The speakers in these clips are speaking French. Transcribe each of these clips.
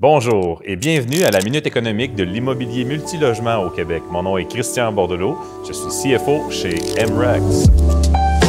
Bonjour et bienvenue à la Minute économique de l'immobilier multilogement au Québec. Mon nom est Christian Bordelot, je suis CFO chez MREX.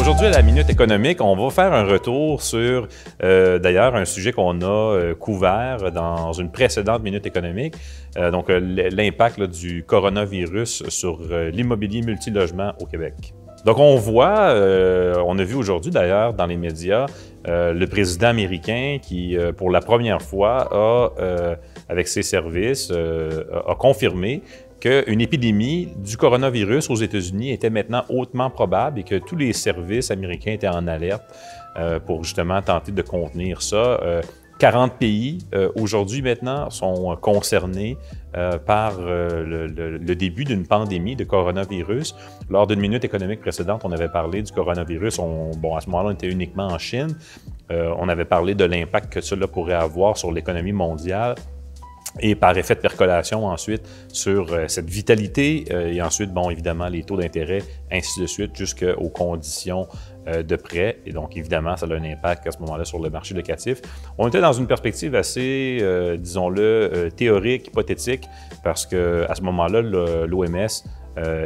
Aujourd'hui, à la Minute économique, on va faire un retour sur, euh, d'ailleurs, un sujet qu'on a euh, couvert dans une précédente Minute économique, euh, donc l'impact du coronavirus sur l'immobilier multilogement au Québec. Donc, on voit, euh, on a vu aujourd'hui d'ailleurs dans les médias, euh, le président américain qui, euh, pour la première fois, a, avec ses services, a confirmé qu'une épidémie du coronavirus aux États-Unis était maintenant hautement probable et que tous les services américains étaient en alerte pour justement tenter de contenir ça. 40 pays euh, aujourd'hui maintenant sont concernés euh, par euh, le, début d'une pandémie de coronavirus. Lors d'une minute économique précédente, on avait parlé du coronavirus. bon, à ce moment-là, on était uniquement en Chine. on avait parlé de l'impact que cela pourrait avoir sur l'économie mondiale et par effet de percolation ensuite sur euh, cette vitalité euh, et ensuite, bon, évidemment, les taux d'intérêt, ainsi de suite, jusqu'aux conditions euh, de prêt. Et donc, évidemment, ça a un impact à ce moment-là sur le marché locatif. On était dans une perspective assez, disons-le, théorique, hypothétique, parce qu'à ce moment-là, l'OMS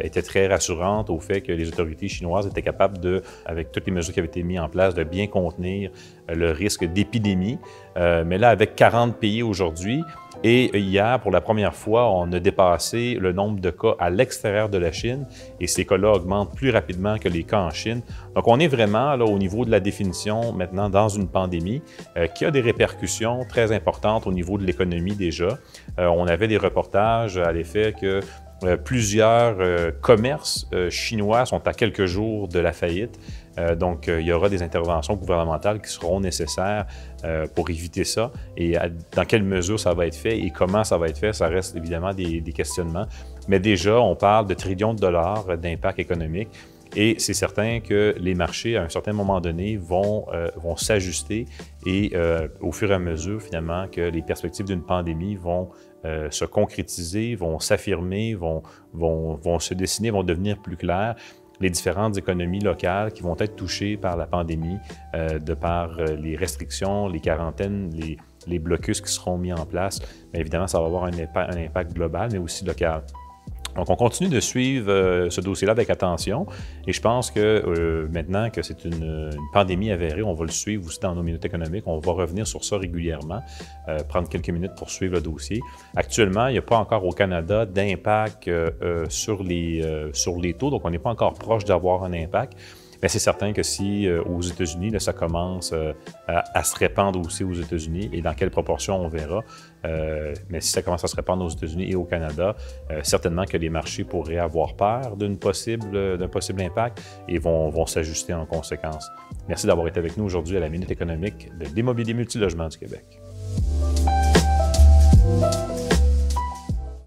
était très rassurante au fait que les autorités chinoises étaient capables de, avec toutes les mesures qui avaient été mises en place, de bien contenir le risque d'épidémie. mais là, avec 40 pays aujourd'hui, et hier, pour la première fois, on a dépassé le nombre de cas à l'extérieur de la Chine et ces cas-là augmentent plus rapidement que les cas en Chine. Donc, on est vraiment là, au niveau de la définition maintenant dans une pandémie euh, qui a des répercussions très importantes au niveau de l'économie déjà. Euh, on avait des reportages à l'effet que euh, plusieurs commerces chinois sont à quelques jours de la faillite. Euh, donc, euh, il y aura des interventions gouvernementales qui seront nécessaires euh, pour éviter ça. Et dans quelle mesure ça va être fait et comment ça va être fait, ça reste évidemment des, questionnements. Mais déjà, on parle de trillions de dollars d'impact économique. Et c'est certain que les marchés, à un certain moment donné, vont, vont s'ajuster et au fur et à mesure, finalement, que les perspectives d'une pandémie vont se concrétiser, vont s'affirmer, vont, vont, vont se dessiner, vont devenir plus claires les différentes économies locales qui vont être touchées par la pandémie, euh, de par euh, les restrictions, les quarantaines, les, les, blocus qui seront mis en place. Évidemment, ça va avoir un impact global, mais aussi local. Donc, on continue de suivre euh, ce dossier-là avec attention et je pense que euh, maintenant que c'est une, pandémie avérée, on va le suivre aussi dans nos minutes économiques. On va revenir sur ça régulièrement, euh, prendre quelques minutes pour suivre le dossier. Actuellement, il n'y a pas encore au Canada d'impact sur, les, sur les taux, donc on n'est pas encore proche d'avoir un impact. Mais c'est certain que si euh, aux États-Unis, ça commence euh, à, se répandre aussi aux États-Unis, et dans quelle proportion, on verra, euh, mais si ça commence à se répandre aux États-Unis et au Canada, certainement que les marchés pourraient avoir peur d'un possible, possible impact et vont, vont s'ajuster en conséquence. Merci d'avoir été avec nous aujourd'hui à la Minute économique de l'immobilier multilogement du Québec.